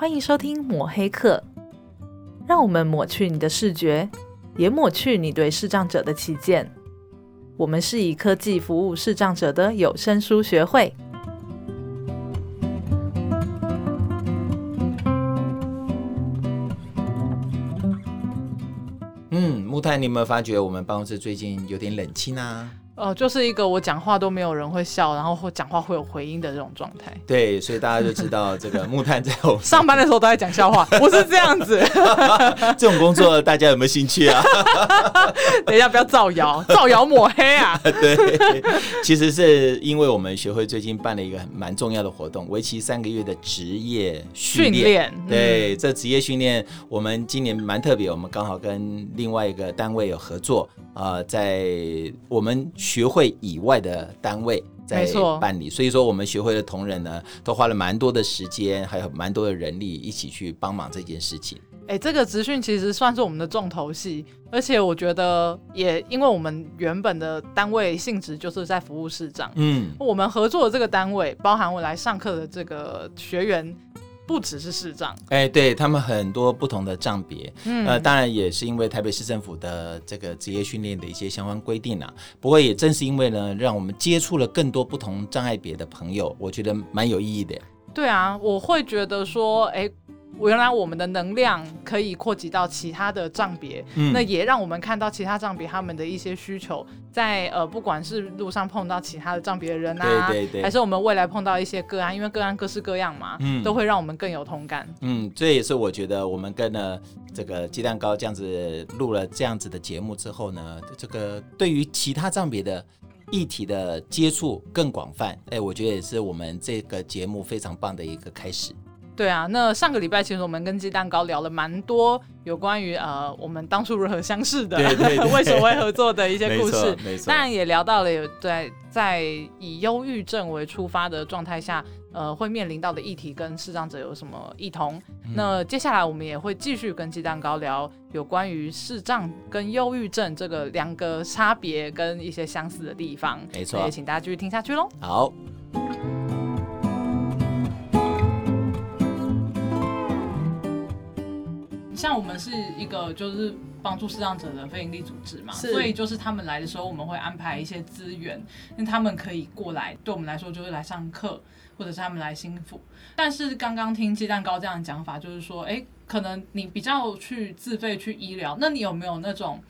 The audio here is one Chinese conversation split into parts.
欢迎收听抹黑客，让我们抹去你的视觉，也抹去你对视障者的偏见。我们是以科技服务视障者的有声书学会。嗯，木炭，你有没有发觉我们办公室最近有点冷清啊？哦，就是一个我讲话都没有人会笑，然后或讲话会有回音的这种状态。对，所以大家就知道这个木炭在我上班的时候都在讲笑话，不是这样子。这种工作大家有没有兴趣啊？等一下，不要造谣，造谣抹黑啊！对，其实是因为我们学会最近办了一个很蛮重要的活动，为期三个月的职业训练。对，这职业训练我们今年蛮特别，我们刚好跟另外一个单位有合作，呃，在我们。学会以外的单位在办理，所以说我们学会的同仁呢，都花了蛮多的时间，还有蛮多的人力一起去帮忙这件事情。哎、欸，这个职训其实算是我们的重头戏，而且我觉得也因为我们原本的单位性质就是在服务市长，嗯，我们合作的这个单位，包含我来上课的这个学员。不只是视障，哎、欸，对他们很多不同的障别，嗯，呃，当然也是因为台北市政府的这个职业训练的一些相关规定啊。不过也正是因为呢，让我们接触了更多不同障碍别的朋友，我觉得蛮有意义的。对啊，我会觉得说，哎、欸。原来我们的能量可以扩及到其他的账别，嗯，那也让我们看到其他账别他们的一些需求，在呃，不管是路上碰到其他的账别的人啊，对对对，还是我们未来碰到一些个案，因为个案各式各样嘛，嗯，都会让我们更有同感。嗯，这也是我觉得我们跟了这个鸡蛋糕这样子录了这样子的节目之后呢，这个对于其他账别的议题的接触更广泛，哎，我觉得也是我们这个节目非常棒的一个开始。对啊，那上个礼拜其实我们跟鸡蛋糕聊了蛮多有关于呃我们当初如何相识的，对对对 为什么会合作的一些故事。当然也聊到了有在在以忧郁症为出发的状态下，呃会面临到的议题跟视障者有什么异同。嗯、那接下来我们也会继续跟鸡蛋糕聊有关于视障跟忧郁症这个两个差别跟一些相似的地方。没错，也请大家继续听下去喽。好。像我们是一个就是帮助视障者的非营利组织嘛，所以就是他们来的时候，我们会安排一些资源，那他们可以过来，对我们来说就是来上课，或者是他们来心服。但是刚刚听鸡蛋糕这样的讲法，就是说，哎，可能你比较去自费去医疗，那你有没有那种，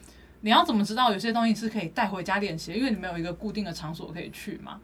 你要怎么知道有些东西是可以带回家练习？因为你没有一个固定的场所可以去嘛。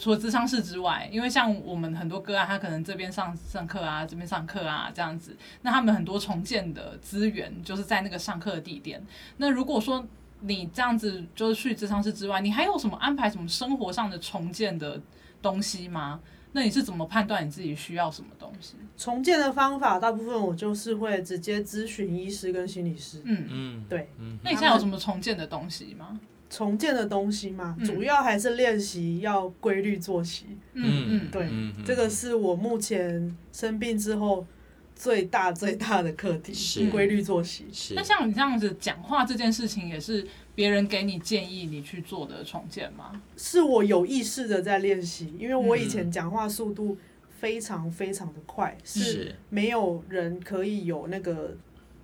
除了智商室之外，因为像我们很多个案，他可能这边上上课啊，这边上课啊，这样子，那他们很多重建的资源就是在那个上课的地点。那如果说你这样子就是去智商室之外，你还有什么安排什么生活上的重建的东西吗？那你是怎么判断你自己需要什么东西？重建的方法，大部分我就是会直接咨询医师跟心理师。嗯嗯，对。嗯，那你现在有什么重建的东西吗？重建的东西嘛，嗯、主要还是练习要规律作息。嗯嗯，对，这个是我目前生病之后最大最大的课题，是规律作息。是。那像你这样子讲话这件事情，也是别人给你建议你去做的重建吗？是我有意识的在练习，因为我以前讲话速度非常非常的快，嗯、是没有人可以有那个。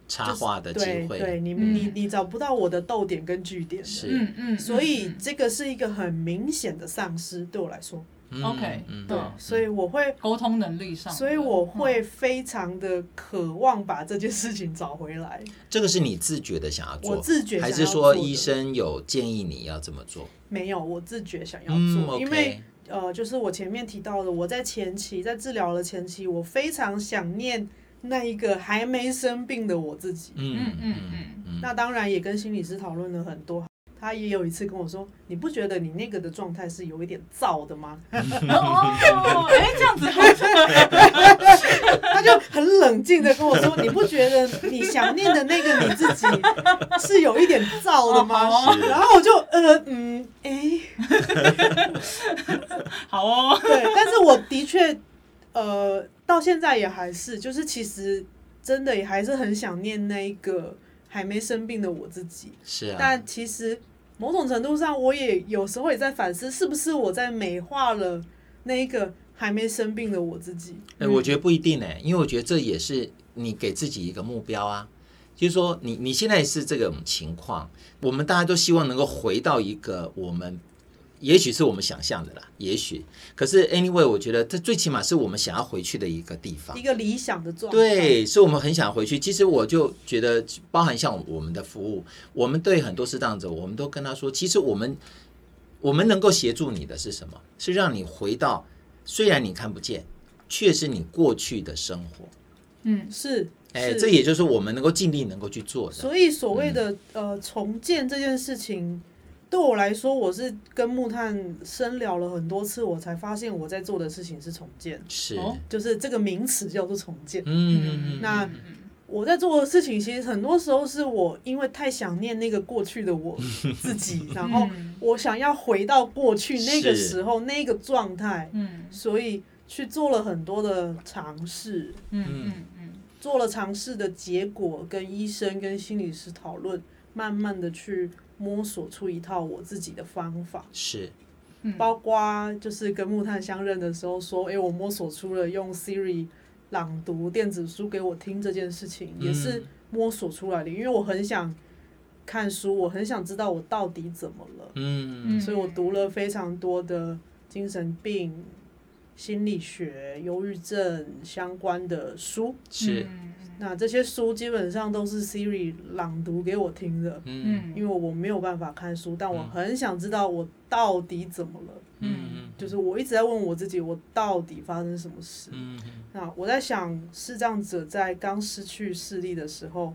插话的机会，对，对你，嗯、你你找不到我的逗点跟句点嗯嗯，所以这个是一个很明显的丧失，对我来说，OK，对，所以我会沟通能力上，所以我会非常的渴望把这件事情找回来。这个是你自觉的想要做，我自觉想要做，还是说医生有建议你要这么做？没有，我自觉想要做，嗯、因为呃，就是我前面提到的，我在前期在治疗的前期，我非常想念。那一个还没生病的我自己，嗯嗯嗯嗯，那当然也跟心理师讨论了很多。他也有一次跟我说：“你不觉得你那个的状态是有一点燥的吗？”哦，哎，这样子，他就很冷静的跟我说：“你不觉得你想念的那个你自己是有一点燥的吗？” 然后我就呃嗯哎，好哦，对，但是我的确呃。到现在也还是，就是其实真的也还是很想念那一个还没生病的我自己。是啊。但其实某种程度上，我也有时候也在反思，是不是我在美化了那一个还没生病的我自己。哎，我觉得不一定哎，因为我觉得这也是你给自己一个目标啊，就是说你你现在是这种情况，我们大家都希望能够回到一个我们。也许是我们想象的啦，也许。可是 anyway，我觉得这最起码是我们想要回去的一个地方，一个理想的状态。对，是我们很想回去。其实我就觉得，包含像我们的服务，我们对很多视障者，我们都跟他说，其实我们我们能够协助你的是什么？是让你回到虽然你看不见，却是你过去的生活。嗯，是。哎，这也就是我们能够尽力能够去做的。所以所谓的、嗯、呃重建这件事情。对我来说，我是跟木炭深聊了很多次，我才发现我在做的事情是重建，是，就是这个名词叫做重建。嗯，那我在做的事情，其实很多时候是我因为太想念那个过去的我 自己，然后我想要回到过去那个时候那个状态，嗯，所以去做了很多的尝试，嗯嗯。嗯，做了尝试的结果，跟医生跟心理师讨论，慢慢的去。摸索出一套我自己的方法，是，包括就是跟木炭相认的时候说，哎、欸，我摸索出了用 Siri 朗读电子书给我听这件事情，也是摸索出来的。因为我很想看书，我很想知道我到底怎么了，嗯，所以我读了非常多的精神病、心理学、忧郁症相关的书，是。那这些书基本上都是 Siri 朗读给我听的，嗯，因为我没有办法看书，但我很想知道我到底怎么了，嗯，就是我一直在问我自己，我到底发生什么事？嗯，那我在想，视障者在刚失去视力的时候，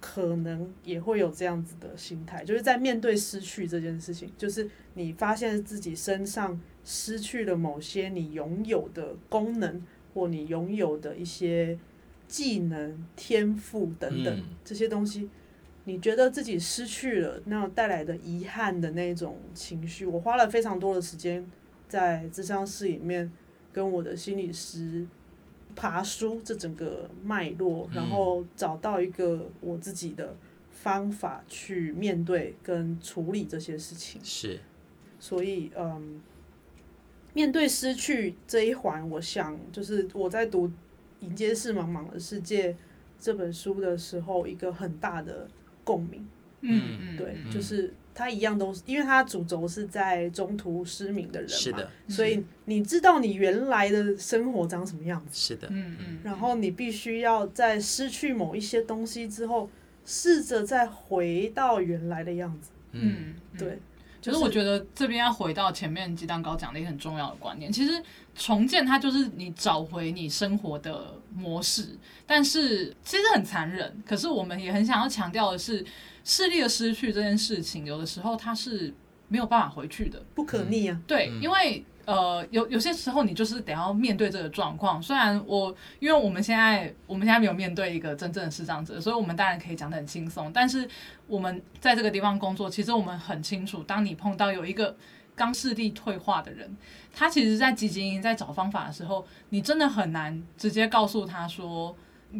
可能也会有这样子的心态，就是在面对失去这件事情，就是你发现自己身上失去了某些你拥有的功能，或你拥有的一些。技能、天赋等等这些东西，你觉得自己失去了，那带来的遗憾的那种情绪，我花了非常多的时间在咨商室里面跟我的心理师爬书这整个脉络，然后找到一个我自己的方法去面对跟处理这些事情。是，所以嗯，面对失去这一环，我想就是我在读。迎接视茫茫的世界这本书的时候，一个很大的共鸣。嗯嗯，对，就是他一样都是，因为他主轴是在中途失明的人嘛，是的，所以你知道你原来的生活长什么样子，是的，嗯嗯，然后你必须要在失去某一些东西之后，试着再回到原来的样子。嗯，对。其实我觉得这边要回到前面鸡蛋糕讲的一个很重要的观念，其实重建它就是你找回你生活的模式，但是其实很残忍。可是我们也很想要强调的是，视力的失去这件事情，有的时候它是没有办法回去的，不可逆啊。对，因为。呃，有有些时候你就是得要面对这个状况。虽然我，因为我们现在我们现在没有面对一个真正的视障者，所以我们当然可以讲得很轻松。但是我们在这个地方工作，其实我们很清楚，当你碰到有一个刚视力退化的人，他其实在积极营在找方法的时候，你真的很难直接告诉他说，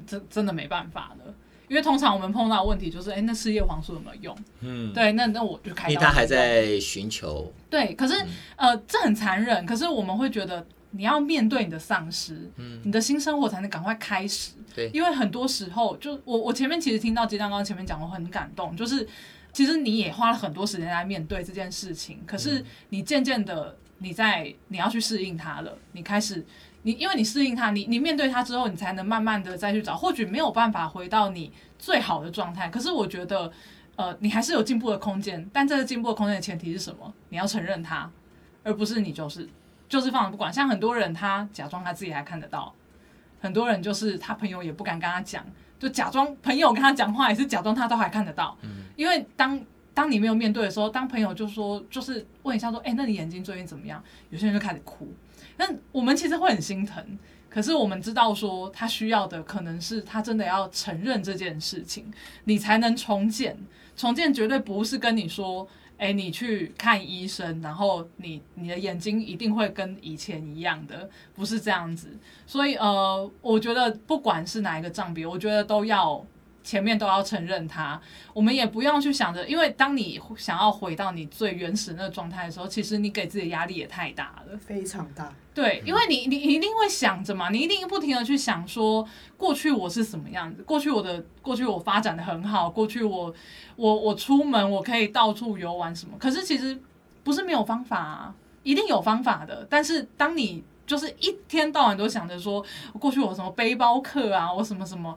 真真的没办法了。因为通常我们碰到的问题就是，哎，那四叶黄素有没有用？嗯，对，那那我就开刀。因为他还在寻求。对，可是、嗯、呃，这很残忍。可是我们会觉得，你要面对你的丧失，嗯，你的新生活才能赶快开始。对，因为很多时候，就我我前面其实听到鸡蛋糕前面讲，我很感动，就是其实你也花了很多时间来面对这件事情，可是你渐渐的，你在你要去适应它了，你开始。你因为你适应它，你你面对它之后，你才能慢慢的再去找。或许没有办法回到你最好的状态，可是我觉得，呃，你还是有进步的空间。但这个进步的空间的前提是什么？你要承认它，而不是你就是就是放着不管。像很多人，他假装他自己还看得到；很多人就是他朋友也不敢跟他讲，就假装朋友跟他讲话也是假装他都还看得到。因为当当你没有面对的时候，当朋友就说就是问一下说，哎，那你眼睛最近怎么样？有些人就开始哭。但我们其实会很心疼，可是我们知道说他需要的可能是他真的要承认这件事情，你才能重建。重建绝对不是跟你说，哎，你去看医生，然后你你的眼睛一定会跟以前一样的，不是这样子。所以呃，我觉得不管是哪一个障别，我觉得都要前面都要承认它，我们也不用去想着，因为当你想要回到你最原始那个状态的时候，其实你给自己的压力也太大了，非常大。对，因为你你一定会想着嘛，你一定不停的去想说，过去我是什么样子，过去我的过去我发展的很好，过去我我我出门我可以到处游玩什么，可是其实不是没有方法啊，一定有方法的。但是当你就是一天到晚都想着说，过去我什么背包客啊，我什么什么。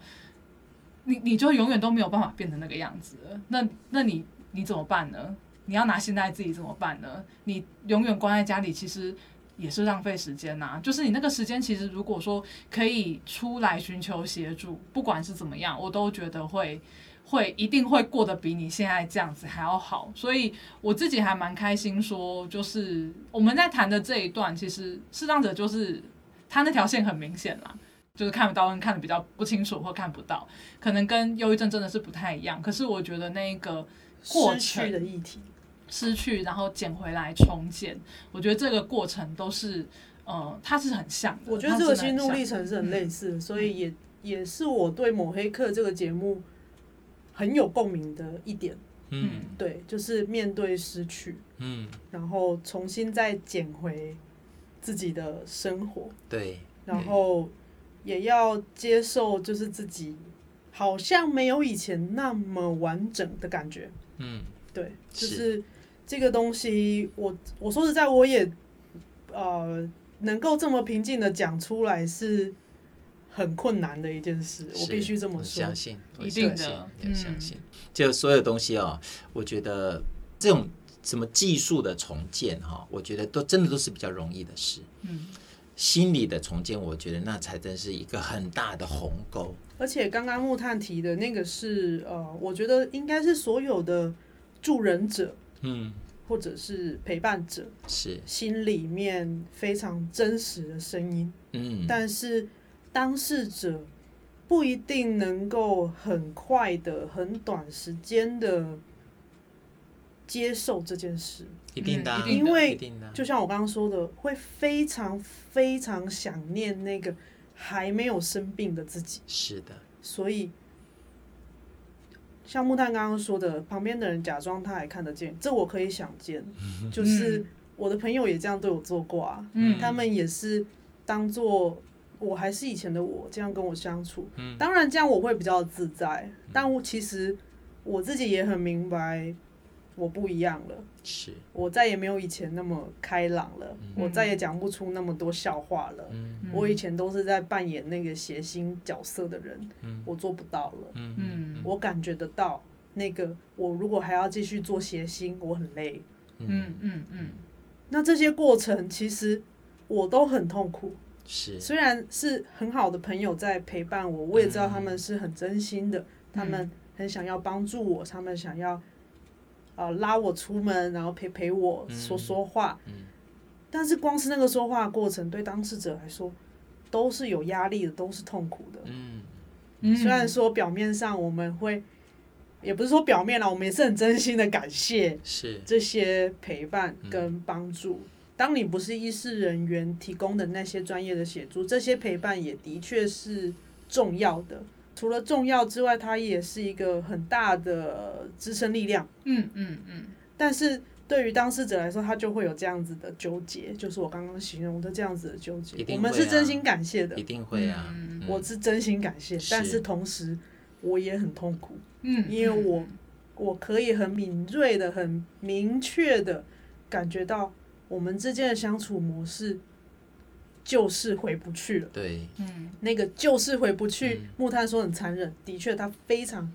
你你就永远都没有办法变成那个样子，那那你你怎么办呢？你要拿现在自己怎么办呢？你永远关在家里，其实也是浪费时间呐、啊。就是你那个时间，其实如果说可以出来寻求协助，不管是怎么样，我都觉得会会一定会过得比你现在这样子还要好。所以我自己还蛮开心，说就是我们在谈的这一段，其实适当者就是他那条线很明显啦。就是看不到，跟看的比较不清楚或看不到，可能跟忧郁症真的是不太一样。可是我觉得那个过程失去的议题，失去然后捡回来重建，我觉得这个过程都是呃，它是很像的。我觉得这个心路历程是很类似的，所以也也是我对抹黑客这个节目很有共鸣的一点。嗯，对，就是面对失去，嗯，然后重新再捡回自己的生活，对，然后。也要接受，就是自己好像没有以前那么完整的感觉。嗯，对，就是这个东西，我我说实在，我也呃能够这么平静的讲出来，是很困难的一件事。我必须这么说，相信，一定的，要相信。就所有东西啊，我觉得这种什么技术的重建哈，我觉得都真的都是比较容易的事。嗯。心理的重建，我觉得那才真是一个很大的鸿沟。而且刚刚木炭提的那个是呃，我觉得应该是所有的助人者，嗯，或者是陪伴者，是。心里面非常真实的声音，嗯，但是当事者不一定能够很快的、很短时间的接受这件事。一定的，嗯、因为就像我刚刚说的，会非常非常想念那个还没有生病的自己。是的，所以像木炭刚刚说的，旁边的人假装他还看得见，这我可以想见。就是我的朋友也这样对我做过啊，嗯、他们也是当做我还是以前的我这样跟我相处。嗯、当然这样我会比较自在，但我其实我自己也很明白。我不一样了，是我再也没有以前那么开朗了，嗯、我再也讲不出那么多笑话了。嗯、我以前都是在扮演那个谐星角色的人，嗯、我做不到了。嗯、我感觉得到那个，我如果还要继续做谐星，我很累。嗯嗯嗯。那这些过程其实我都很痛苦。是，虽然是很好的朋友在陪伴我，我也知道他们是很真心的，嗯、他们很想要帮助我，他们想要。啊，拉我出门，然后陪陪我说说话。嗯嗯、但是光是那个说话过程，对当事者来说都是有压力的，都是痛苦的。嗯、虽然说表面上我们会，也不是说表面啦，我们也是很真心的感谢这些陪伴跟帮助。嗯、当你不是医事人员提供的那些专业的协助，这些陪伴也的确是重要的。除了重要之外，它也是一个很大的支撑力量。嗯嗯嗯。但是对于当事者来说，他就会有这样子的纠结，就是我刚刚形容的这样子的纠结。啊、我们是真心感谢的，一定会啊。嗯、我是真心感谢，是但是同时我也很痛苦。嗯，因为我我可以很敏锐的、很明确的感觉到我们之间的相处模式。就是回不去了。对，嗯，那个就是回不去。嗯、木炭说很残忍，的确，他非常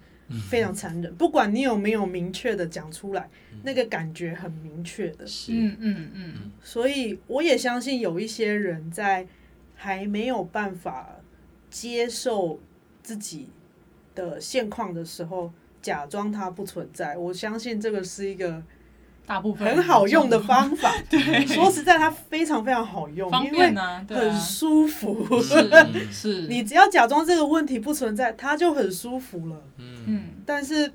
非常残忍。嗯、不管你有没有明确的讲出来，嗯、那个感觉很明确的。是，嗯嗯嗯。所以我也相信有一些人在还没有办法接受自己的现况的时候，假装它不存在。我相信这个是一个。大部分很好用的方法，对，说实在，它非常非常好用，方便啊，因为很舒服。是，是你只要假装这个问题不存在，它就很舒服了。嗯，但是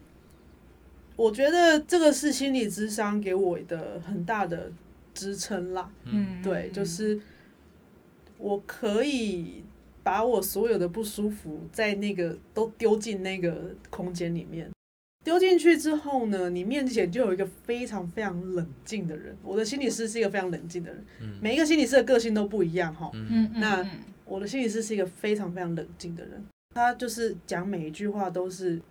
我觉得这个是心理智商给我的很大的支撑啦。嗯，对，就是我可以把我所有的不舒服在那个都丢进那个空间里面。丢进去之后呢，你面前就有一个非常非常冷静的人。我的心理师是一个非常冷静的人，嗯、每一个心理师的个性都不一样哈。嗯、那我的心理师是一个非常非常冷静的人，他就是讲每一句话都是。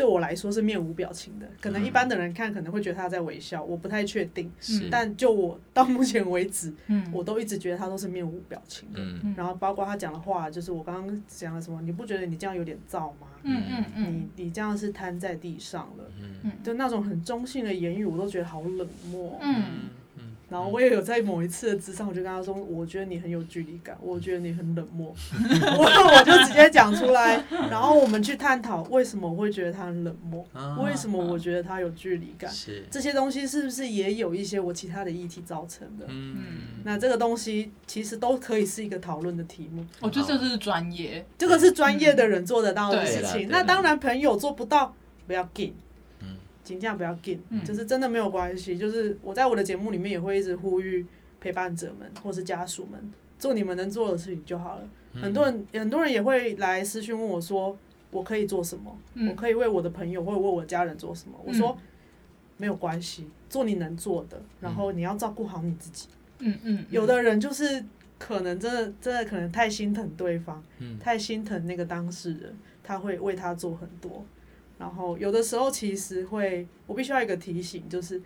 对我来说是面无表情的，可能一般的人看可能会觉得他在微笑，我不太确定。是，但就我到目前为止，嗯，我都一直觉得他都是面无表情的。嗯，然后包括他讲的话，就是我刚刚讲的什么，你不觉得你这样有点燥吗？嗯嗯嗯，你你这样是瘫在地上了。嗯嗯，就那种很中性的言语，我都觉得好冷漠。嗯。然后我也有在某一次的咨商，我就跟他说，我觉得你很有距离感，我觉得你很冷漠，我我就直接讲出来，然后我们去探讨为什么我会觉得他很冷漠，为什么我觉得他有距离感，这些东西是不是也有一些我其他的议题造成的？嗯，那这个东西其实都可以是一个讨论的题目。我觉得这是专业，这个是专业的人做得到的事情。那当然朋友做不到，不要紧。尽量不要紧，就是真的没有关系。就是我在我的节目里面也会一直呼吁陪伴者们或是家属们做你们能做的事情就好了。很多人很多人也会来私讯问我说，我可以做什么？我可以为我的朋友或者为我的家人做什么？我说没有关系，做你能做的，然后你要照顾好你自己。嗯嗯，有的人就是可能真的真的可能太心疼对方，太心疼那个当事人，他会为他做很多。然后有的时候其实会，我必须要一个提醒，就是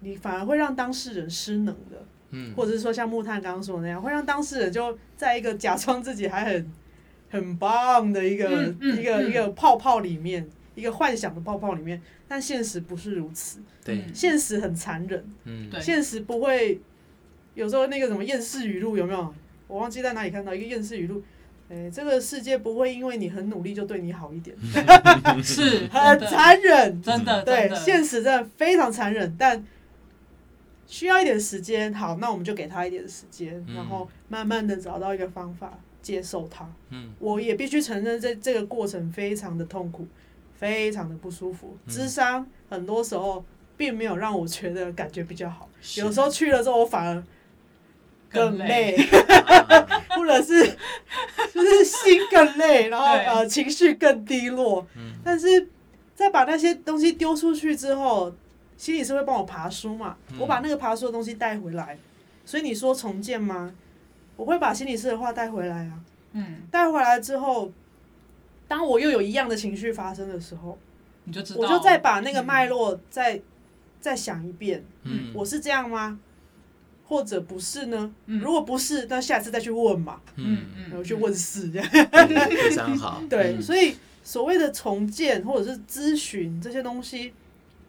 你反而会让当事人失能的，嗯，或者是说像木炭刚刚说的那样，会让当事人就在一个假装自己还很很棒的一个、嗯嗯、一个一个泡泡里面，一个幻想的泡泡里面，但现实不是如此，对，现实很残忍，嗯，对，现实不会，有时候那个什么厌世语录有没有？我忘记在哪里看到一个厌世语录。哎，这个世界不会因为你很努力就对你好一点，是很残忍，真的，对，现实真的非常残忍，但需要一点时间。好，那我们就给他一点时间，然后慢慢的找到一个方法接受他。嗯，我也必须承认，这这个过程非常的痛苦，非常的不舒服。智商很多时候并没有让我觉得感觉比较好，有时候去了之后，我反而。更累，或者是就是心更累，然后呃情绪更低落。但是在把那些东西丢出去之后，心理师会帮我爬书嘛？我把那个爬书的东西带回来。所以你说重建吗？我会把心理师的话带回来啊。嗯，带回来之后，当我又有一样的情绪发生的时候，你就知道，我就再把那个脉络再再想一遍。嗯，我是这样吗？或者不是呢？如果不是，那下次再去问嘛。嗯嗯，然后去问事这样。非常好。对，所以所谓的重建或者是咨询这些东西，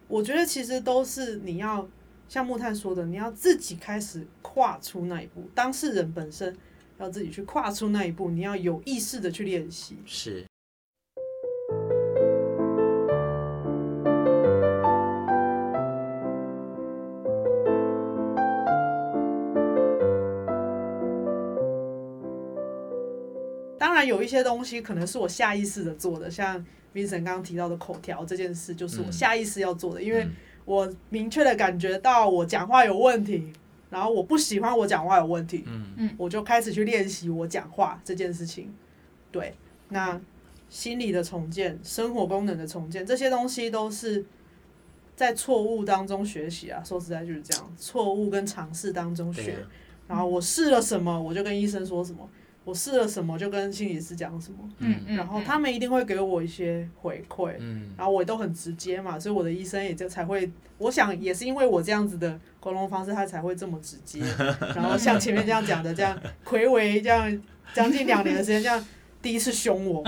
我觉得其实都是你要像木炭说的，你要自己开始跨出那一步，当事人本身要自己去跨出那一步，你要有意识的去练习。是。有一些东西可能是我下意识的做的，像 Vincent 刚刚提到的口条这件事，就是我下意识要做的，因为我明确的感觉到我讲话有问题，然后我不喜欢我讲话有问题，嗯，我就开始去练习我讲话这件事情。对，那心理的重建、生活功能的重建，这些东西都是在错误当中学习啊。说实在就是这样，错误跟尝试当中学。然后我试了什么，我就跟医生说什么。我试了什么，就跟心理师讲什么，嗯嗯，然后他们一定会给我一些回馈，嗯，然后我都很直接嘛，所以我的医生也就才会，我想也是因为我这样子的沟通方式，他才会这么直接，然后像前面这样讲的，这样 魁违这样将近两年的时间，这样第一次凶我。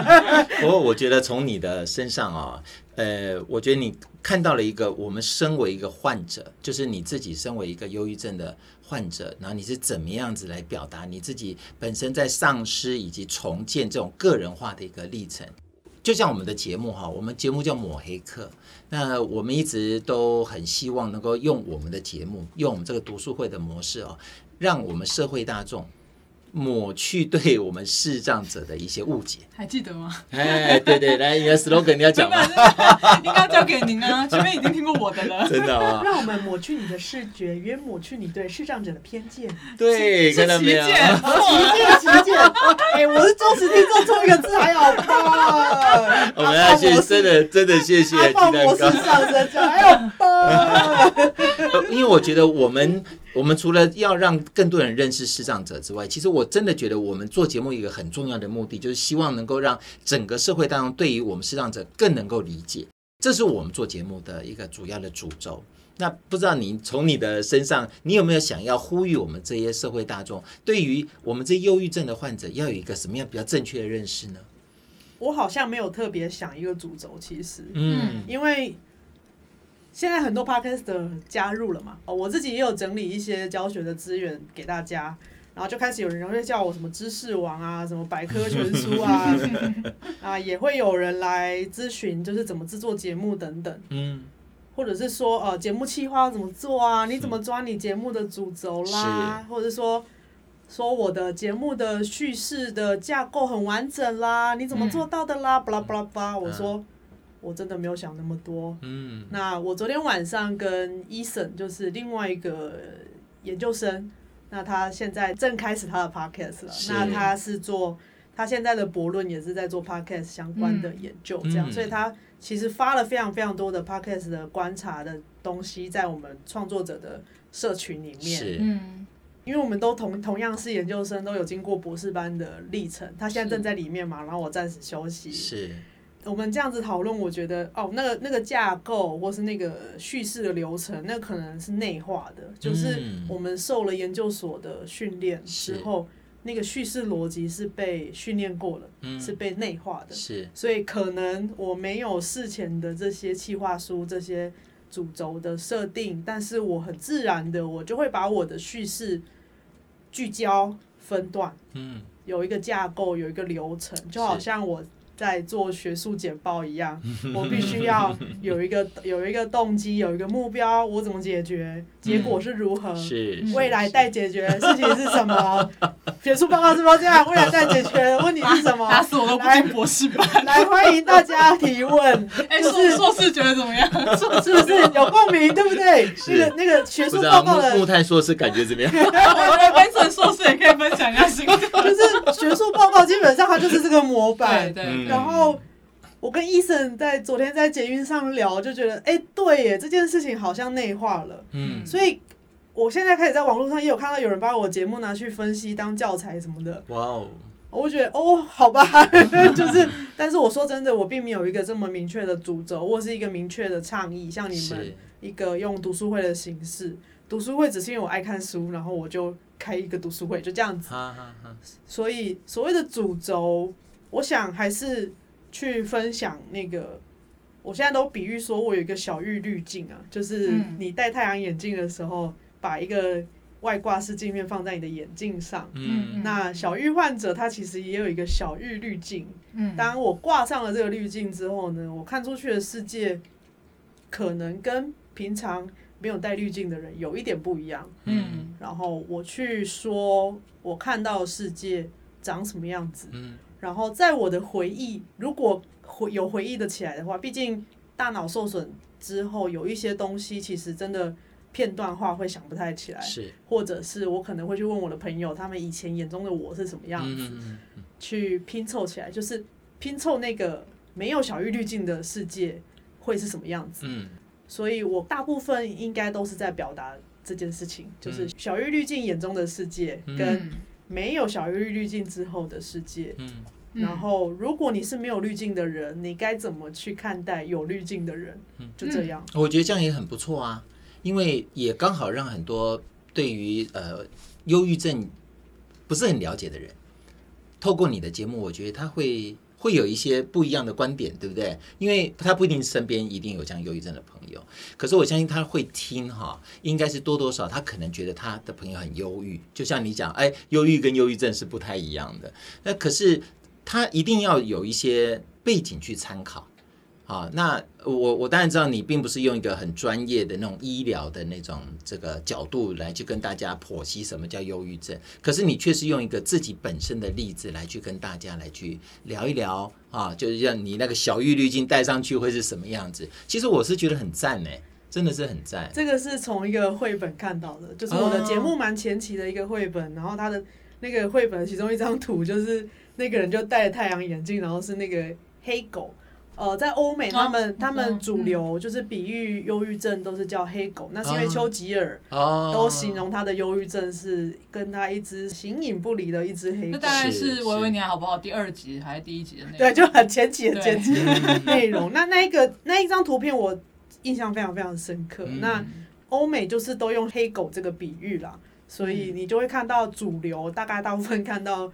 不过我觉得从你的身上啊，呃，我觉得你看到了一个，我们身为一个患者，就是你自己身为一个忧郁症的。患者，然后你是怎么样子来表达你自己本身在丧失以及重建这种个人化的一个历程？就像我们的节目哈，我们节目叫抹黑客，那我们一直都很希望能够用我们的节目，用我们这个读书会的模式哦，让我们社会大众抹去对我们视障者的一些误解，还记得吗？哎，对对，来，你的 slogan 你要讲吗？应该交给您啊，前面已经听过我的了。真的吗？让我们抹去你的视觉，也抹去你对视障者的偏见。对，看到没有？旗舰，旗舰，哎，我是忠实听众，错一个字还好吧？我们要谢，真的真的谢谢鸡蛋糕。上升还好吧？因为我觉得我们。我们除了要让更多人认识视障者之外，其实我真的觉得我们做节目一个很重要的目的，就是希望能够让整个社会当中对于我们视障者更能够理解，这是我们做节目的一个主要的主轴。那不知道你从你的身上，你有没有想要呼吁我们这些社会大众，对于我们这忧郁症的患者，要有一个什么样比较正确的认识呢？我好像没有特别想一个主轴，其实，嗯，因为。现在很多 podcast 加入了嘛，哦，我自己也有整理一些教学的资源给大家，然后就开始有人会叫我什么知识王啊，什么百科全书啊，啊，也会有人来咨询，就是怎么制作节目等等，嗯，或者是说呃节目企划要怎么做啊，你怎么抓你节目的主轴啦，或者是说说我的节目的叙事的架构很完整啦，你怎么做到的啦，巴拉巴拉巴拉，我说。我真的没有想那么多。嗯，那我昨天晚上跟 Eason 就是另外一个研究生，那他现在正开始他的 podcast 了。是那他是做他现在的博论也是在做 podcast 相关的研究，这样，嗯、所以他其实发了非常非常多的 podcast 的观察的东西在我们创作者的社群里面。是，嗯，因为我们都同同样是研究生，都有经过博士班的历程。他现在正在里面嘛，然后我暂时休息。是。我们这样子讨论，我觉得哦，那个那个架构或是那个叙事的流程，那可能是内化的，就是我们受了研究所的训练之后，那个叙事逻辑是被训练过了，是被内化的，是，所以可能我没有事前的这些企划书、这些主轴的设定，但是我很自然的，我就会把我的叙事聚焦、分段，嗯，有一个架构，有一个流程，就好像我。在做学术简报一样，我必须要有一个有一个动机，有一个目标，我怎么解决？结果是如何？是未来待解决的事情是什么？学术报告是不是这样？未来待解决的问题是什么？打死我都不进博士班。来欢迎大家提问。哎，硕硕士觉得怎么样？硕是不是有共鸣？对不对？那个那个学术报告的木炭硕士感觉怎么样？我觉得分成硕士也可以分享一下心得。就是学术报告基本上它就是这个模板。对对。然后我跟医生在昨天在捷运上聊，就觉得哎，对耶，这件事情好像内化了。嗯，所以我现在开始在网络上也有看到有人把我节目拿去分析当教材什么的。哇哦！我觉得哦，好吧，就是，但是我说真的，我并没有一个这么明确的主轴，或是一个明确的倡议，像你们一个用读书会的形式，读书会只是因为我爱看书，然后我就开一个读书会，就这样子。所以所谓的主轴，我想还是。去分享那个，我现在都比喻说，我有一个小玉滤镜啊，就是你戴太阳眼镜的时候，把一个外挂式镜片放在你的眼镜上。嗯，那小玉患者他其实也有一个小玉滤镜。嗯，当我挂上了这个滤镜之后呢，我看出去的世界可能跟平常没有戴滤镜的人有一点不一样。嗯，然后我去说我看到的世界长什么样子。嗯。然后在我的回忆，如果回有回忆的起来的话，毕竟大脑受损之后，有一些东西其实真的片段化会想不太起来，是，或者是我可能会去问我的朋友，他们以前眼中的我是什么样子，嗯去拼凑起来，就是拼凑那个没有小玉滤镜的世界会是什么样子。嗯，所以我大部分应该都是在表达这件事情，就是小玉滤镜眼中的世界跟。嗯没有小于滤镜之后的世界，嗯，然后如果你是没有滤镜的人，你该怎么去看待有滤镜的人？嗯，就这样。我觉得这样也很不错啊，因为也刚好让很多对于呃忧郁症不是很了解的人，透过你的节目，我觉得他会。会有一些不一样的观点，对不对？因为他不一定身边一定有这样忧郁症的朋友，可是我相信他会听哈，应该是多多少他可能觉得他的朋友很忧郁，就像你讲，哎，忧郁跟忧郁症是不太一样的。那可是他一定要有一些背景去参考，好，那我我当然知道你并不是用一个很专业的那种医疗的那种这个角度来去跟大家剖析什么叫忧郁症，可是你却是用一个自己本身的例子来去跟大家来去聊一聊啊，就是让你那个小玉滤镜戴上去会是什么样子。其实我是觉得很赞呢，真的是很赞。这个是从一个绘本看到的，就是我的节目蛮前期的一个绘本，哦、然后他的那个绘本其中一张图就是那个人就戴着太阳眼镜，然后是那个黑狗。呃，在欧美，他们、啊、他们主流就是比喻忧郁症都是叫黑狗，嗯、那是因为丘吉尔都形容他的忧郁症是跟他一只形影不离的一只黑狗。那大概是我以为你好不好？第二集还是第一集的内容？对，就很前期的前期的 内容。那那一个那一张图片我印象非常非常深刻。嗯、那欧美就是都用黑狗这个比喻啦，所以你就会看到主流大概大部分看到。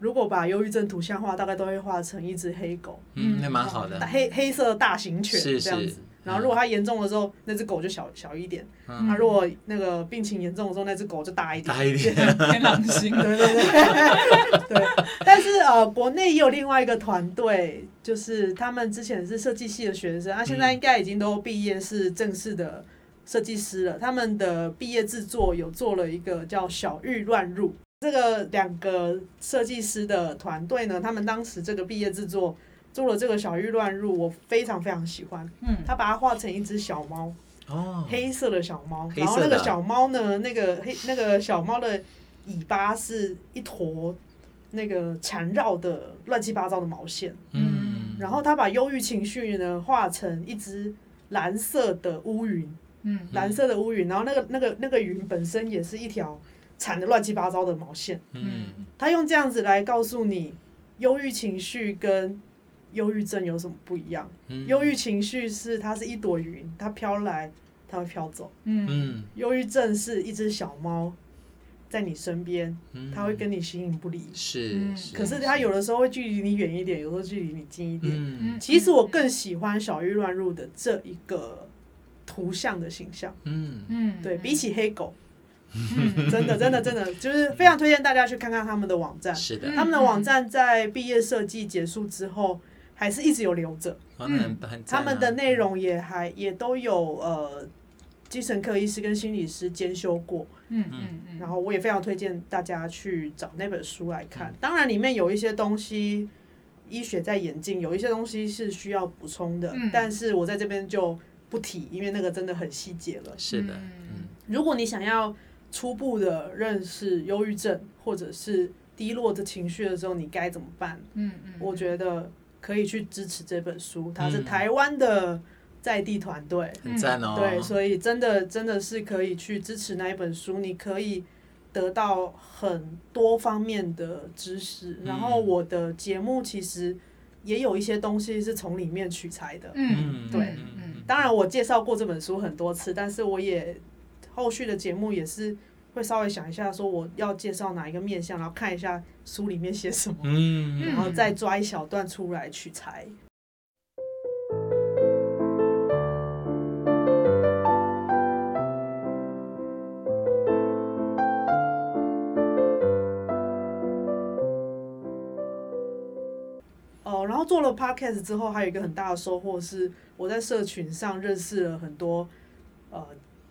如果把忧郁症图像化，大概都会画成一只黑狗，嗯，那蛮好的，黑黑色的大型犬这样子。是是然后如果它严重的时候，那只狗就小小一点；它、嗯、如果那个病情严重的时候，那只狗就大一点。大一点，天狼星。对对对。对，但是呃，国内也有另外一个团队，就是他们之前是设计系的学生，他、啊、现在应该已经都毕业，是正式的设计师了。他们的毕业制作有做了一个叫《小郁乱入》。这个两个设计师的团队呢，他们当时这个毕业制作做了这个小玉乱入，我非常非常喜欢。嗯，他把它画成一只小猫，哦，黑色的小猫，然后那个小猫呢，那个黑那个小猫的尾巴是一坨那个缠绕的乱七八糟的毛线。嗯，然后他把忧郁情绪呢画成一只蓝色的乌云，嗯，蓝色的乌云，然后那个那个那个云本身也是一条。缠的乱七八糟的毛线，嗯，他用这样子来告诉你，忧郁情绪跟忧郁症有什么不一样？嗯，忧郁情绪是它是一朵云，它飘来，它会飘走，嗯，忧郁症是一只小猫在你身边，它会跟你形影不离，是，可是它有的。时候会距离你远一点，有时候距离你近一点，嗯，其实我更喜欢小玉乱入的这一个图像的形象，嗯。嗯，对，比起黑狗。嗯，真的，真的，真的，就是非常推荐大家去看看他们的网站。是的，他们的网站在毕业设计结束之后，还是一直有留着。嗯，他们的内容也还也都有呃，精神科医师跟心理师兼修过。嗯嗯嗯。然后我也非常推荐大家去找那本书来看。当然，里面有一些东西，医学在演进，有一些东西是需要补充的。但是我在这边就不提，因为那个真的很细节了。是的。嗯。如果你想要。初步的认识忧郁症或者是低落的情绪的时候，你该怎么办？嗯嗯，我觉得可以去支持这本书，它是台湾的在地团队，很赞哦。对，所以真的真的是可以去支持那一本书，你可以得到很多方面的知识。然后我的节目其实也有一些东西是从里面取材的。嗯，对，嗯，当然我介绍过这本书很多次，但是我也。后续的节目也是会稍微想一下，说我要介绍哪一个面向，然后看一下书里面写什么，嗯，然后再抓一小段出来取材。哦，然后做了 Podcast 之后，还有一个很大的收获是，我在社群上认识了很多呃。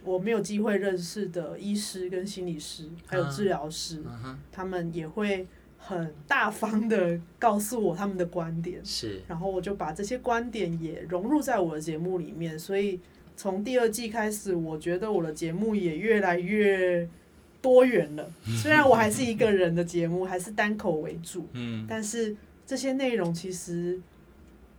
我没有机会认识的医师跟心理师，还有治疗师，他们也会很大方的告诉我他们的观点。是，然后我就把这些观点也融入在我的节目里面。所以从第二季开始，我觉得我的节目也越来越多元了。虽然我还是一个人的节目，还是单口为主，嗯但是这些内容其实。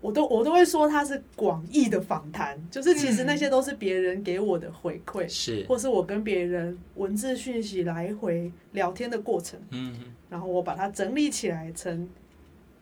我都我都会说它是广义的访谈，就是其实那些都是别人给我的回馈，是、嗯，或是我跟别人文字讯息来回聊天的过程，嗯，然后我把它整理起来成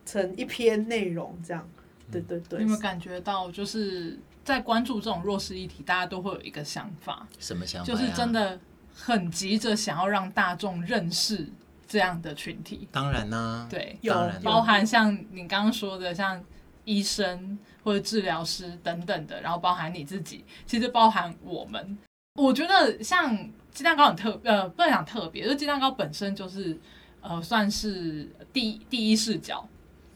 成一篇内容，这样，对对对。你有没有感觉到，就是在关注这种弱势议题，大家都会有一个想法，什么想法？就是真的很急着想要让大众认识这样的群体。当然呢、啊，对，有包含像你刚刚说的，像。医生或者治疗师等等的，然后包含你自己，其实包含我们。我觉得像鸡蛋糕很特，呃，不能讲特别，就鸡蛋糕本身就是呃，算是第第一视角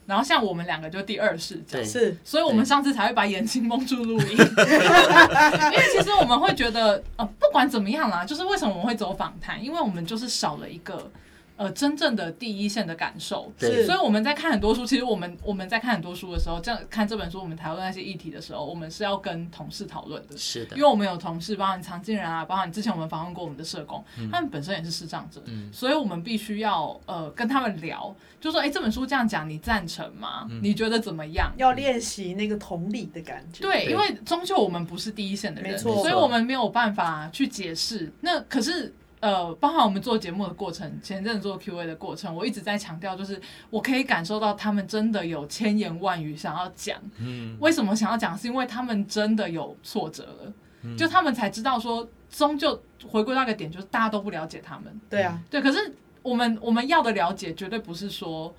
然后像我们两个就第二视角，是，所以我们上次才会把眼睛蒙住录音，因为其实我们会觉得，呃，不管怎么样啦，就是为什么我们会走访谈，因为我们就是少了一个。呃，真正的第一线的感受，是，所以我们在看很多书。其实我们我们在看很多书的时候，这样看这本书，我们讨论那些议题的时候，我们是要跟同事讨论的。是的，因为我们有同事，包含常进人啊，包含之前我们访问过我们的社工，嗯、他们本身也是视障者，嗯、所以我们必须要呃跟他们聊，就说，哎，这本书这样讲，你赞成吗？嗯、你觉得怎么样？要练习那个同理的感觉。对，因为终究我们不是第一线的人，没错，所以我们没有办法去解释。那可是。呃，包含我们做节目的过程，前阵子做 Q&A 的过程，我一直在强调，就是我可以感受到他们真的有千言万语想要讲。嗯，为什么想要讲？是因为他们真的有挫折了，嗯、就他们才知道说，终究回归到一个点，就是大家都不了解他们。对啊，对。可是我们我们要的了解，绝对不是说，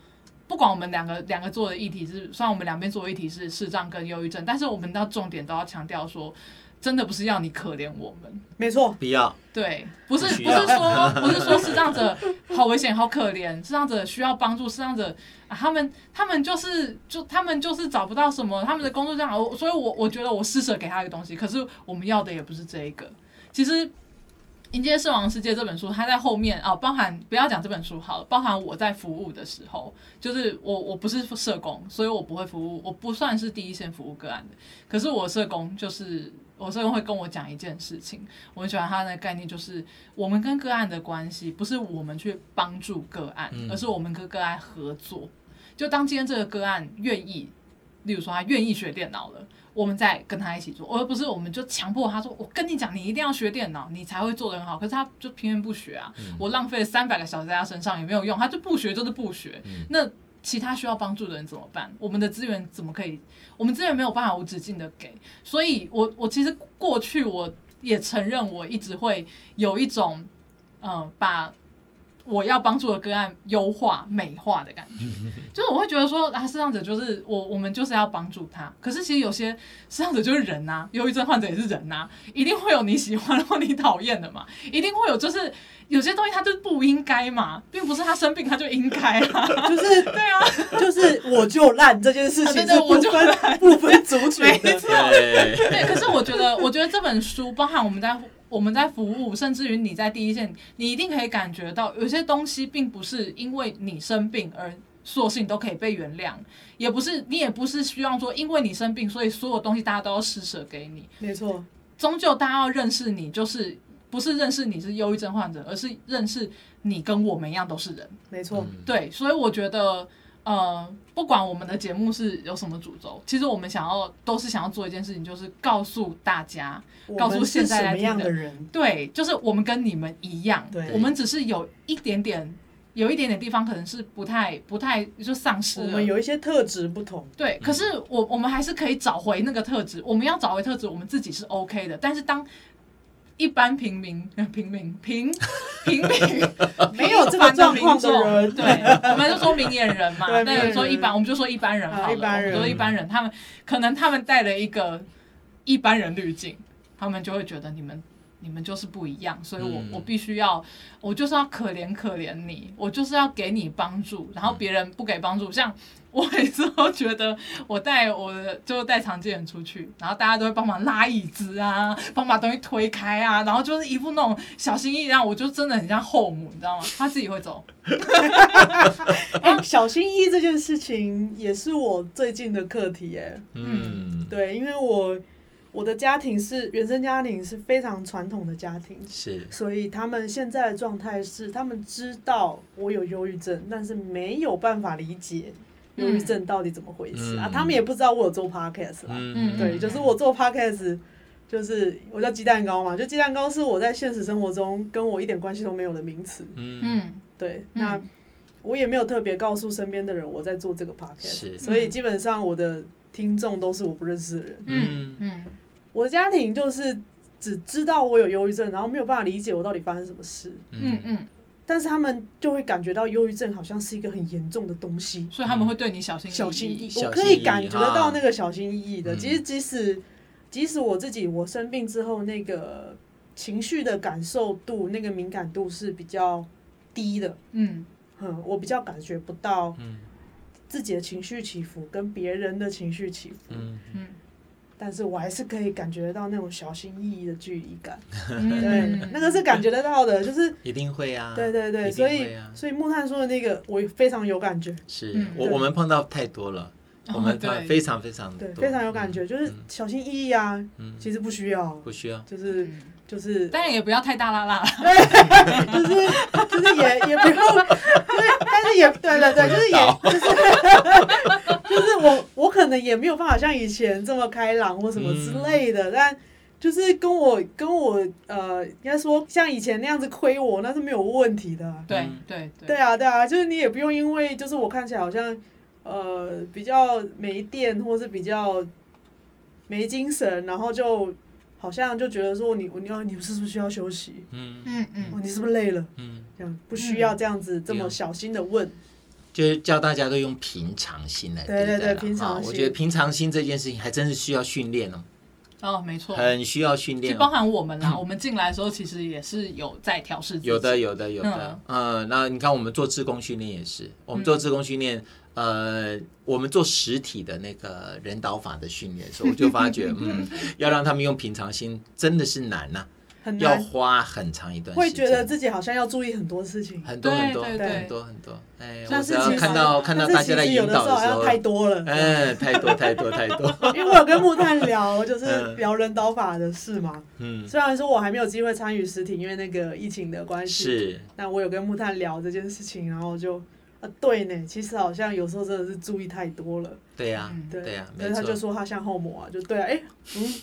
不管我们两个两个做的议题是，虽然我们两边做的议题是视障跟忧郁症，但是我们到重点都要强调说。真的不是要你可怜我们，没错，不要。对，不是不是说不是说视障者好危险好可怜，视障者需要帮助，视障者啊，他们他们就是就他们就是找不到什么，他们的工作这样，所以我我觉得我施舍给他一个东西，可是我们要的也不是这一个。其实《迎接死亡世界》这本书，它在后面啊，包含不要讲这本书好了，包含我在服务的时候，就是我我不是社工，所以我不会服务，我不算是第一线服务个案的，可是我社工就是。我社工会跟我讲一件事情，我很喜欢他的概念，就是我们跟个案的关系不是我们去帮助个案，而是我们跟个案合作。就当今天这个个案愿意，例如说他愿意学电脑了，我们再跟他一起做，而不是我们就强迫他说：“我跟你讲，你一定要学电脑，你才会做得很好。”可是他就偏偏不学啊，我浪费了三百个小时在他身上也没有用，他就不学就是不学。那其他需要帮助的人怎么办？我们的资源怎么可以？我们资源没有办法无止境的给，所以我我其实过去我也承认，我一直会有一种，嗯、把我要帮助的个案优化美化的感觉，就是我会觉得说啊，视障者就是我，我们就是要帮助他。可是其实有些视障者就是人呐、啊，忧郁症患者也是人呐、啊，一定会有你喜欢或你讨厌的嘛，一定会有就是。有些东西他就不应该嘛，并不是他生病他就应该啊，就是对啊，就是我就烂这件事情是不分不分族群的，没错，对。可是我觉得，我觉得这本书包含我们在我们在服务，甚至于你在第一线，你一定可以感觉到，有些东西并不是因为你生病而所有事情都可以被原谅，也不是你也不是希望说因为你生病，所以所有东西大家都要施舍给你，没错。终究大家要认识你，就是。不是认识你是忧郁症患者，而是认识你跟我们一样都是人。没错，对，所以我觉得，呃，不管我们的节目是有什么主轴，其实我们想要都是想要做一件事情，就是告诉大家，告诉现在来听的人，对，就是我们跟你们一样，对，我们只是有一点点，有一点点地方可能是不太不太就丧失了，我们有一些特质不同，对，可是我我们还是可以找回那个特质，我们要找回特质，我们自己是 OK 的，但是当。一般平民、平民、平 平民没有这个状况的人，对，我们就说明眼人嘛。那个说一般，我们就说一般人好了。一般人，说一般人，他们可能他们带了一个一般人滤镜，他们就会觉得你们你们就是不一样，所以我我必须要，我就是要可怜可怜你，我就是要给你帮助，然后别人不给帮助，像。我每次都觉得，我带我的就带常见人出去，然后大家都会帮忙拉椅子啊，帮忙把东西推开啊，然后就是一副那种小心翼翼，我就真的很像后母，你知道吗？他自己会走。哎，小心翼翼这件事情也是我最近的课题，哎，嗯，对，因为我我的家庭是原生家庭是非常传统的家庭，是，所以他们现在的状态是，他们知道我有忧郁症，但是没有办法理解。忧郁症到底怎么回事啊？他们也不知道我有做 podcast 啦。嗯，对，就是我做 podcast，就是我叫鸡蛋糕嘛，就鸡蛋糕是我在现实生活中跟我一点关系都没有的名词。嗯，对，那我也没有特别告诉身边的人我在做这个 podcast，所以基本上我的听众都是我不认识的人。嗯嗯，我的家庭就是只知道我有忧郁症，然后没有办法理解我到底发生什么事。嗯嗯。但是他们就会感觉到忧郁症好像是一个很严重的东西，所以他们会对你小心翼翼。小心翼翼，我可以感觉得到那个小心翼翼的。其实即使即使我自己我生病之后，那个情绪的感受度、那个敏感度是比较低的。嗯，哼，我比较感觉不到。自己的情绪起伏跟别人的情绪起伏，嗯嗯，但是我还是可以感觉到那种小心翼翼的距离感，对，那个是感觉得到的，就是一定会啊，对对对，所以所以木炭说的那个我非常有感觉，是我我们碰到太多了，我们非常非常对非常有感觉，就是小心翼翼啊，其实不需要，不需要，就是。就是，但也不要太大啦啦。对，就是就是也也不用，对，但是也对对对，就是也就是就是我我可能也没有办法像以前这么开朗或什么之类的，嗯、但就是跟我跟我呃，应该说像以前那样子亏我，那是没有问题的。对对对。对啊对啊，就是你也不用因为就是我看起来好像呃比较没电或是比较没精神，然后就。好像就觉得说你你要你是不是需要休息？嗯嗯嗯，你是不是累了？嗯，这样不需要这样子这么小心的问，就是叫大家都用平常心来对待。对对对，平常心。我觉得平常心这件事情还真是需要训练哦。哦，没错，很需要训练。就包含我们啦，我们进来的时候其实也是有在调试。有的，有的，有的。嗯，那你看我们做自工训练也是，我们做自工训练。呃，我们做实体的那个人导法的训练的时候，我就发觉，嗯，要让他们用平常心，真的是难呐，很难，要花很长一段时间，会觉得自己好像要注意很多事情，很多很多很多很多。哎，我只要看到看到大家在引导的时候，太多了，哎，太多太多太多。因为我有跟木炭聊，就是聊人刀法的事嘛。嗯，虽然说我还没有机会参与实体，因为那个疫情的关系。是。那我有跟木炭聊这件事情，然后就。对呢，其实好像有时候真的是注意太多了。对呀，对呀，所以他就说他像后母啊，就对啊，哎，嗯，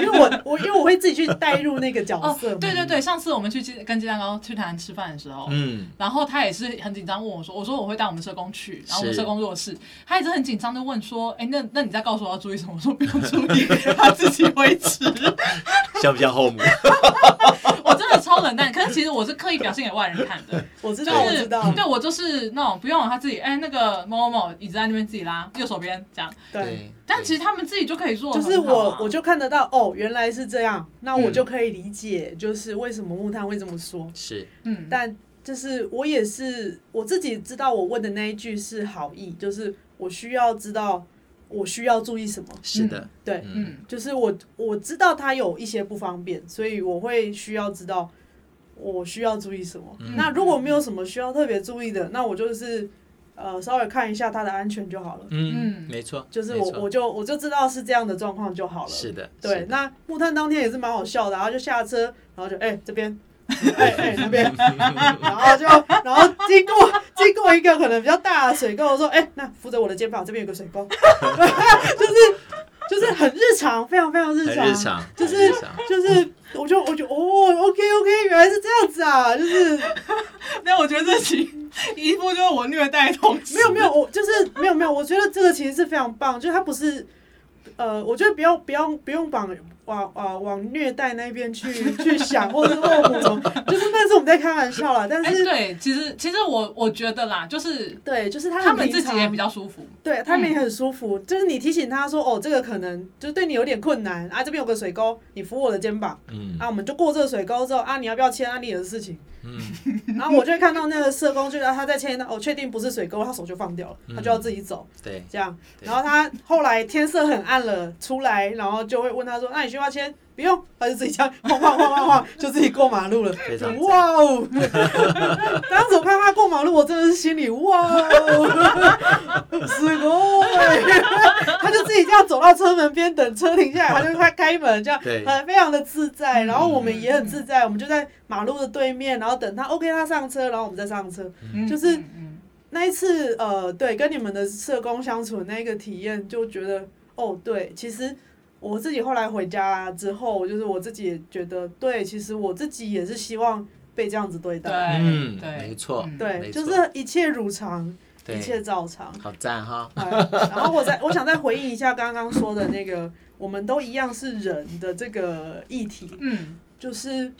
因为我我因为我会自己去带入那个角色。对对对，上次我们去跟鸡蛋糕去台南吃饭的时候，嗯，然后他也是很紧张问我说，我说我会带我们社工去，然后我们社工弱势，他一直很紧张的问说，哎，那那你再告诉我要注意什么？我说不用注意，他自己会吃。像不像后母？其实我是刻意表现给外人看的。我知道，我知道，对我就是那种不用他自己，哎，那个某某某椅子在那边自己拉，右手边这样。对。但其实他们自己就可以做。就是我，我就看得到，哦，原来是这样，那我就可以理解，就是为什么木炭会这么说。是。嗯。但就是我也是我自己知道，我问的那一句是好意，就是我需要知道。我需要注意什么？是的，对，嗯，就是我我知道他有一些不方便，所以我会需要知道我需要注意什么。那如果没有什么需要特别注意的，那我就是呃稍微看一下它的安全就好了。嗯，没错，就是我我就我就知道是这样的状况就好了。是的，对。那木炭当天也是蛮好笑的，然后就下车，然后就哎这边。哎 哎，那边，然后就，然后经过经过一个可能比较大的水沟，我说，哎，那扶着我的肩膀，这边有个水沟，就是就是很日常，非常非常日常，就是就是，我就我就哦，OK OK，原来是这样子啊，就是，那我觉得这期一副就是我虐待同事，没有没有，我就是没有没有，我觉得这个其实是非常棒，就是它不是，呃，我觉得不要不要不用绑。往啊往虐待那边去去想，或者是恶魔，就是那是我们在开玩笑啦。但是对，其实其实我我觉得啦，就是对，就是他他们自己也比较舒服，对他们也很舒服。就是你提醒他说，哦，这个可能就是对你有点困难啊，这边有个水沟，你扶我的肩膀，嗯，啊，我们就过这个水沟之后啊，你要不要牵啊？你的事情，嗯，然后我就会看到那个社工，就是他在牵，哦，确定不是水沟，他手就放掉了，他就要自己走，对，这样。然后他后来天色很暗了，出来，然后就会问他说，那你需要签？不用，他就自己这样晃晃晃晃晃，就自己过马路了。哇哦！当时我看他过马路，我真的是心里哇哦，是哦。他就自己这样走到车门边，等车停下来，他就开开门，这样，很非常的自在。然后我们也很自在，我们就在马路的对面，然后等他。OK，他上车，然后我们再上车。就是那一次，呃，对，跟你们的社工相处的那个体验，就觉得哦，对，其实。我自己后来回家之后，就是我自己也觉得，对，其实我自己也是希望被这样子对待。对，嗯，对，没错，对，就是一切如常，一切照常。好赞哈！然后我再，我想再回应一下刚刚说的那个，我们都一样是人的这个议题。嗯，就是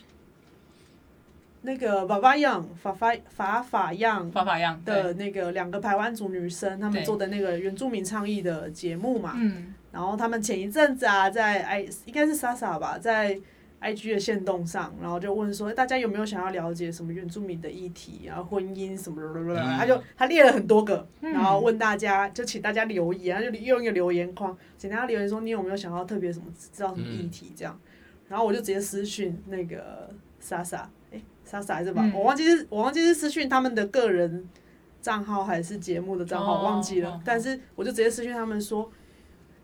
那个法法样法法法法样法法样的那个两个台湾族女生，他们做的那个原住民倡议的节目嘛。嗯。然后他们前一阵子啊，在 i 应该是莎莎吧，在 IG 的线动上，然后就问说大家有没有想要了解什么原住民的议题，然后婚姻什么的，嗯、他就他列了很多个，然后问大家就请大家留言，就用一个留言框，请大家留言说你有没有想要特别什么知道什么议题这样，然后我就直接私讯那个莎莎，哎，莎莎还是吧，我忘记是，我忘记是私讯他们的个人账号还是节目的账号，忘记了，但是我就直接私讯他们说。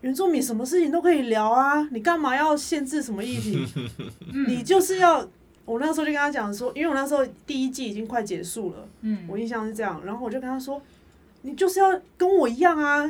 原住民什么事情都可以聊啊，你干嘛要限制什么议题？你就是要，我那时候就跟他讲说，因为我那时候第一季已经快结束了，嗯，我印象是这样，然后我就跟他说，你就是要跟我一样啊，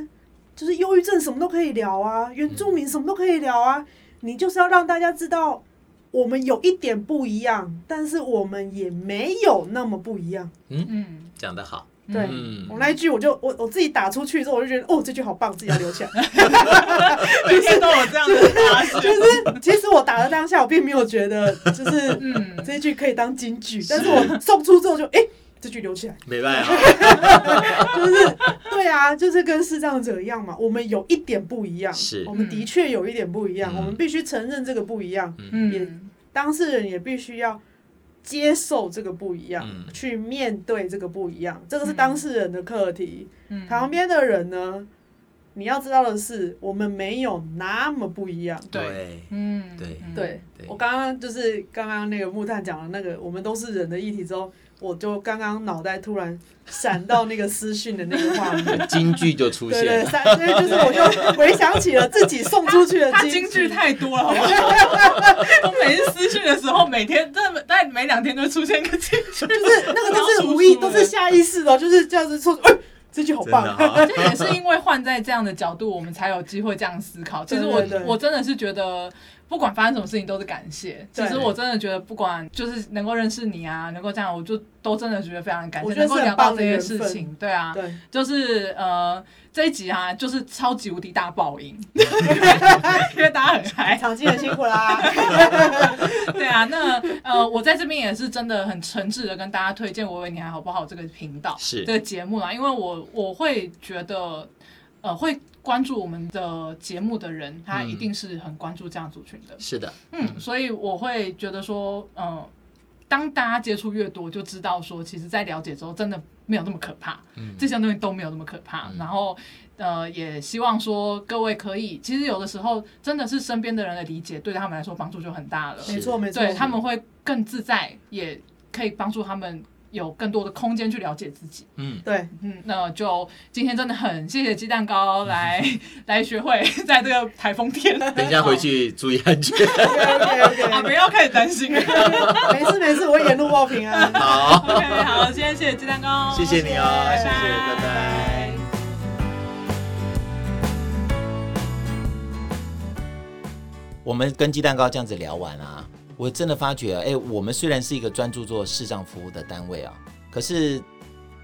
就是忧郁症什么都可以聊啊，原住民什么都可以聊啊，你就是要让大家知道我们有一点不一样，但是我们也没有那么不一样。嗯嗯，讲得好。对，我那一句我就我我自己打出去之后，我就觉得哦，这句好棒，自己要留起来。每次都有这样子打，就是其实我打的当下，我并没有觉得就是嗯，这一句可以当金句，但是我送出之后就哎，这句留起来。没办法，就是对啊，就是跟视障者一样嘛，我们有一点不一样，是，我们的确有一点不一样，我们必须承认这个不一样，嗯，也当事人也必须要。接受这个不一样，嗯、去面对这个不一样，这个是当事人的课题。嗯、旁边的人呢，你要知道的是，我们没有那么不一样。对，嗯，对，对，我刚刚就是刚刚那个木炭讲的那个，我们都是人的议题之后。我就刚刚脑袋突然闪到那个私讯的那个画面，金句就出现了。对，所以 就是我就 回想起了自己送出去的金句，金句太多了，好不好？我每次私讯的时候，每天真的大概每两天都会出现一个金句，就是那个都是无意，都是下意识的，就是这样子说。哎，这句好棒！这也是因为换在这样的角度，我们才有机会这样思考。其实我我真的是觉得。不管发生什么事情都是感谢。其实我真的觉得，不管就是能够认识你啊，能够这样，我就都真的觉得非常感谢，能够聊到这些事情。对啊，对，就是呃这一集啊，就是超级无敌大爆音，因为大家很嗨，场记很辛苦啦。对啊，那呃我在这边也是真的很诚挚的跟大家推荐我为你还好不好这个频道，是这个节目啦，因为我我会觉得呃会。关注我们的节目的人，他一定是很关注这样族群的。是的，嗯，所以我会觉得说，嗯、呃，当大家接触越多，就知道说，其实，在了解之后，真的没有那么可怕。嗯，这些东西都没有那么可怕。嗯、然后，呃，也希望说各位可以，其实有的时候真的是身边的人的理解，对他们来说帮助就很大了。没错，没错，对他们会更自在，也可以帮助他们。有更多的空间去了解自己。嗯，对，嗯，那就今天真的很谢谢鸡蛋糕来 来学会，在这个台风天。等一下回去注意安全。OK OK，我们要开始担心。没事没事，我会沿路报平安。好，OK，好，今天谢谢鸡蛋糕，谢谢你哦，谢谢，拜拜。我们跟鸡蛋糕这样子聊完啊。我真的发觉，哎，我们虽然是一个专注做视障服务的单位啊，可是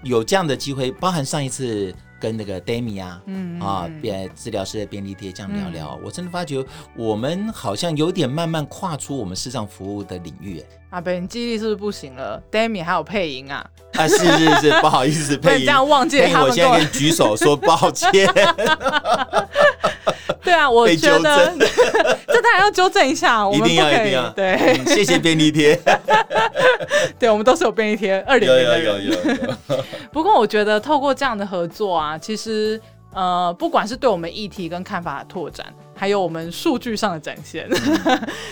有这样的机会，包含上一次跟那个 Dami 啊，嗯，嗯，啊，便治疗师的便利贴这样聊聊，嗯、我真的发觉我们好像有点慢慢跨出我们视障服务的领域。阿北，你记忆力是不是不行了？Dami 还有配音啊？啊，是是是，不好意思，配音这样忘记了他们。我现在跟你举手说抱歉。对啊，我觉得 这当然要纠正一下，我们不可以。一定要，一定要。对，谢谢便利贴。对，我们都是有便利贴，二点零的人。有有有有。不过我觉得透过这样的合作啊，其实呃，不管是对我们议题跟看法的拓展，还有我们数据上的展现，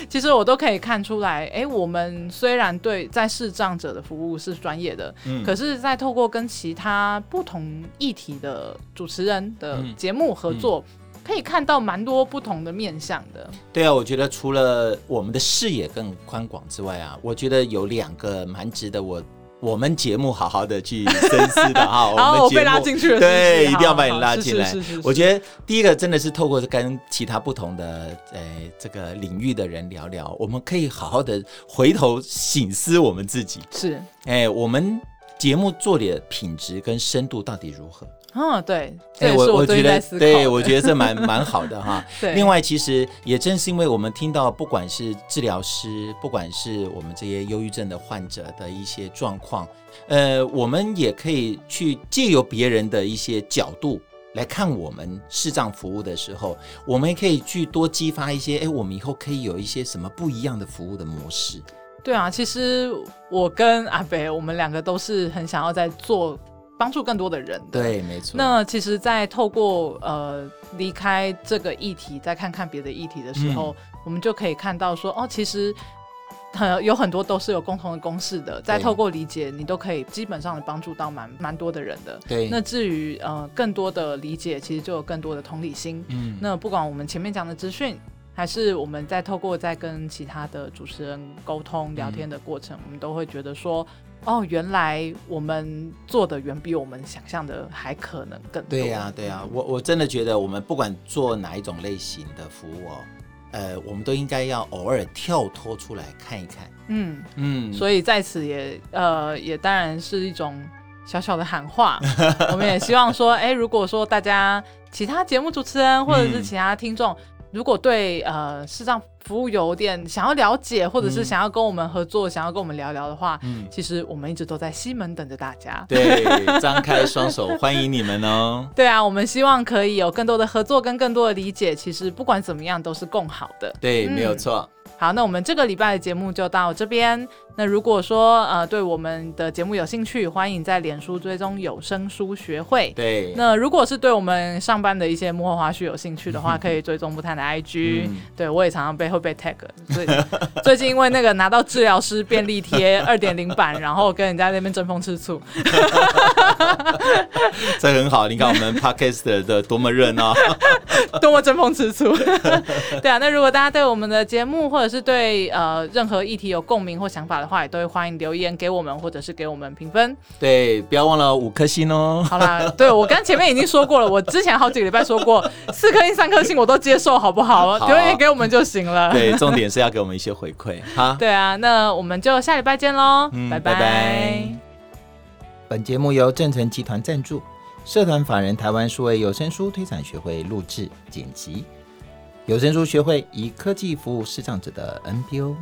其实我都可以看出来。哎，我们虽然对在视障者的服务是专业的，嗯，可是，在透过跟其他不同议题的主持人的节目合作。可以看到蛮多不同的面向的。对啊，我觉得除了我们的视野更宽广之外啊，我觉得有两个蛮值得我我们节目好好的去深思的哈。然后我被拉进去了，对，一定要把你拉进来。我觉得第一个真的是透过跟其他不同的呃这个领域的人聊聊，我们可以好好的回头醒思我们自己。是，哎，我们节目做的品质跟深度到底如何？嗯，对，哎，我我觉得，对，我觉得这蛮 蛮好的哈。对，另外，其实也正是因为我们听到，不管是治疗师，不管是我们这些忧郁症的患者的一些状况，呃，我们也可以去借由别人的一些角度来看我们视障服务的时候，我们也可以去多激发一些，哎，我们以后可以有一些什么不一样的服务的模式。对啊，其实我跟阿北，我们两个都是很想要在做帮助更多的人的。对，没错。那其实，在透过呃离开这个议题，再看看别的议题的时候，嗯、我们就可以看到说，哦，其实很有很多都是有共同的公式的。再透过理解，你都可以基本上的帮助到蛮蛮多的人的。对。那至于呃更多的理解，其实就有更多的同理心。嗯。那不管我们前面讲的资讯。还是我们在透过在跟其他的主持人沟通聊天的过程，嗯、我们都会觉得说，哦，原来我们做的远比我们想象的还可能更多。对呀、啊，对呀、啊，我我真的觉得我们不管做哪一种类型的服务哦，呃，我们都应该要偶尔跳脱出来看一看。嗯嗯，所以在此也呃也当然是一种小小的喊话，我们也希望说，哎，如果说大家其他节目主持人或者是其他听众。嗯如果对呃视障服务有点想要了解，或者是想要跟我们合作，嗯、想要跟我们聊聊的话，嗯，其实我们一直都在西门等着大家。对，张开双手欢迎你们哦。对啊，我们希望可以有更多的合作跟更多的理解。其实不管怎么样，都是共好的。对，嗯、没有错。好，那我们这个礼拜的节目就到这边。那如果说呃对我们的节目有兴趣，欢迎在脸书追踪有声书学会。对。那如果是对我们上班的一些幕后花絮有兴趣的话，可以追踪不谈的 IG。嗯、对我也常常被会被 tag。所以 最近因为那个拿到治疗师便利贴 二点零版，然后跟人家那边争风吃醋。这很好，你看我们 Podcast 的多么热闹，多么争风吃醋。对啊，那如果大家对我们的节目或者是对呃任何议题有共鸣或想法的话，也都会欢迎留言给我们，或者是给我们评分。对，不要忘了五颗星哦。好啦，对我刚前面已经说过了，我之前好几个礼拜说过，四颗星、三颗星我都接受，好不好？好，留言给我们就行了。对，重点是要给我们一些回馈。好，对啊，那我们就下礼拜见喽，嗯、拜拜。拜拜。本节目由正成集团赞助，社团法人台湾数位有声书推展学会录制剪辑，有声书学会以科技服务视障者的 NPO。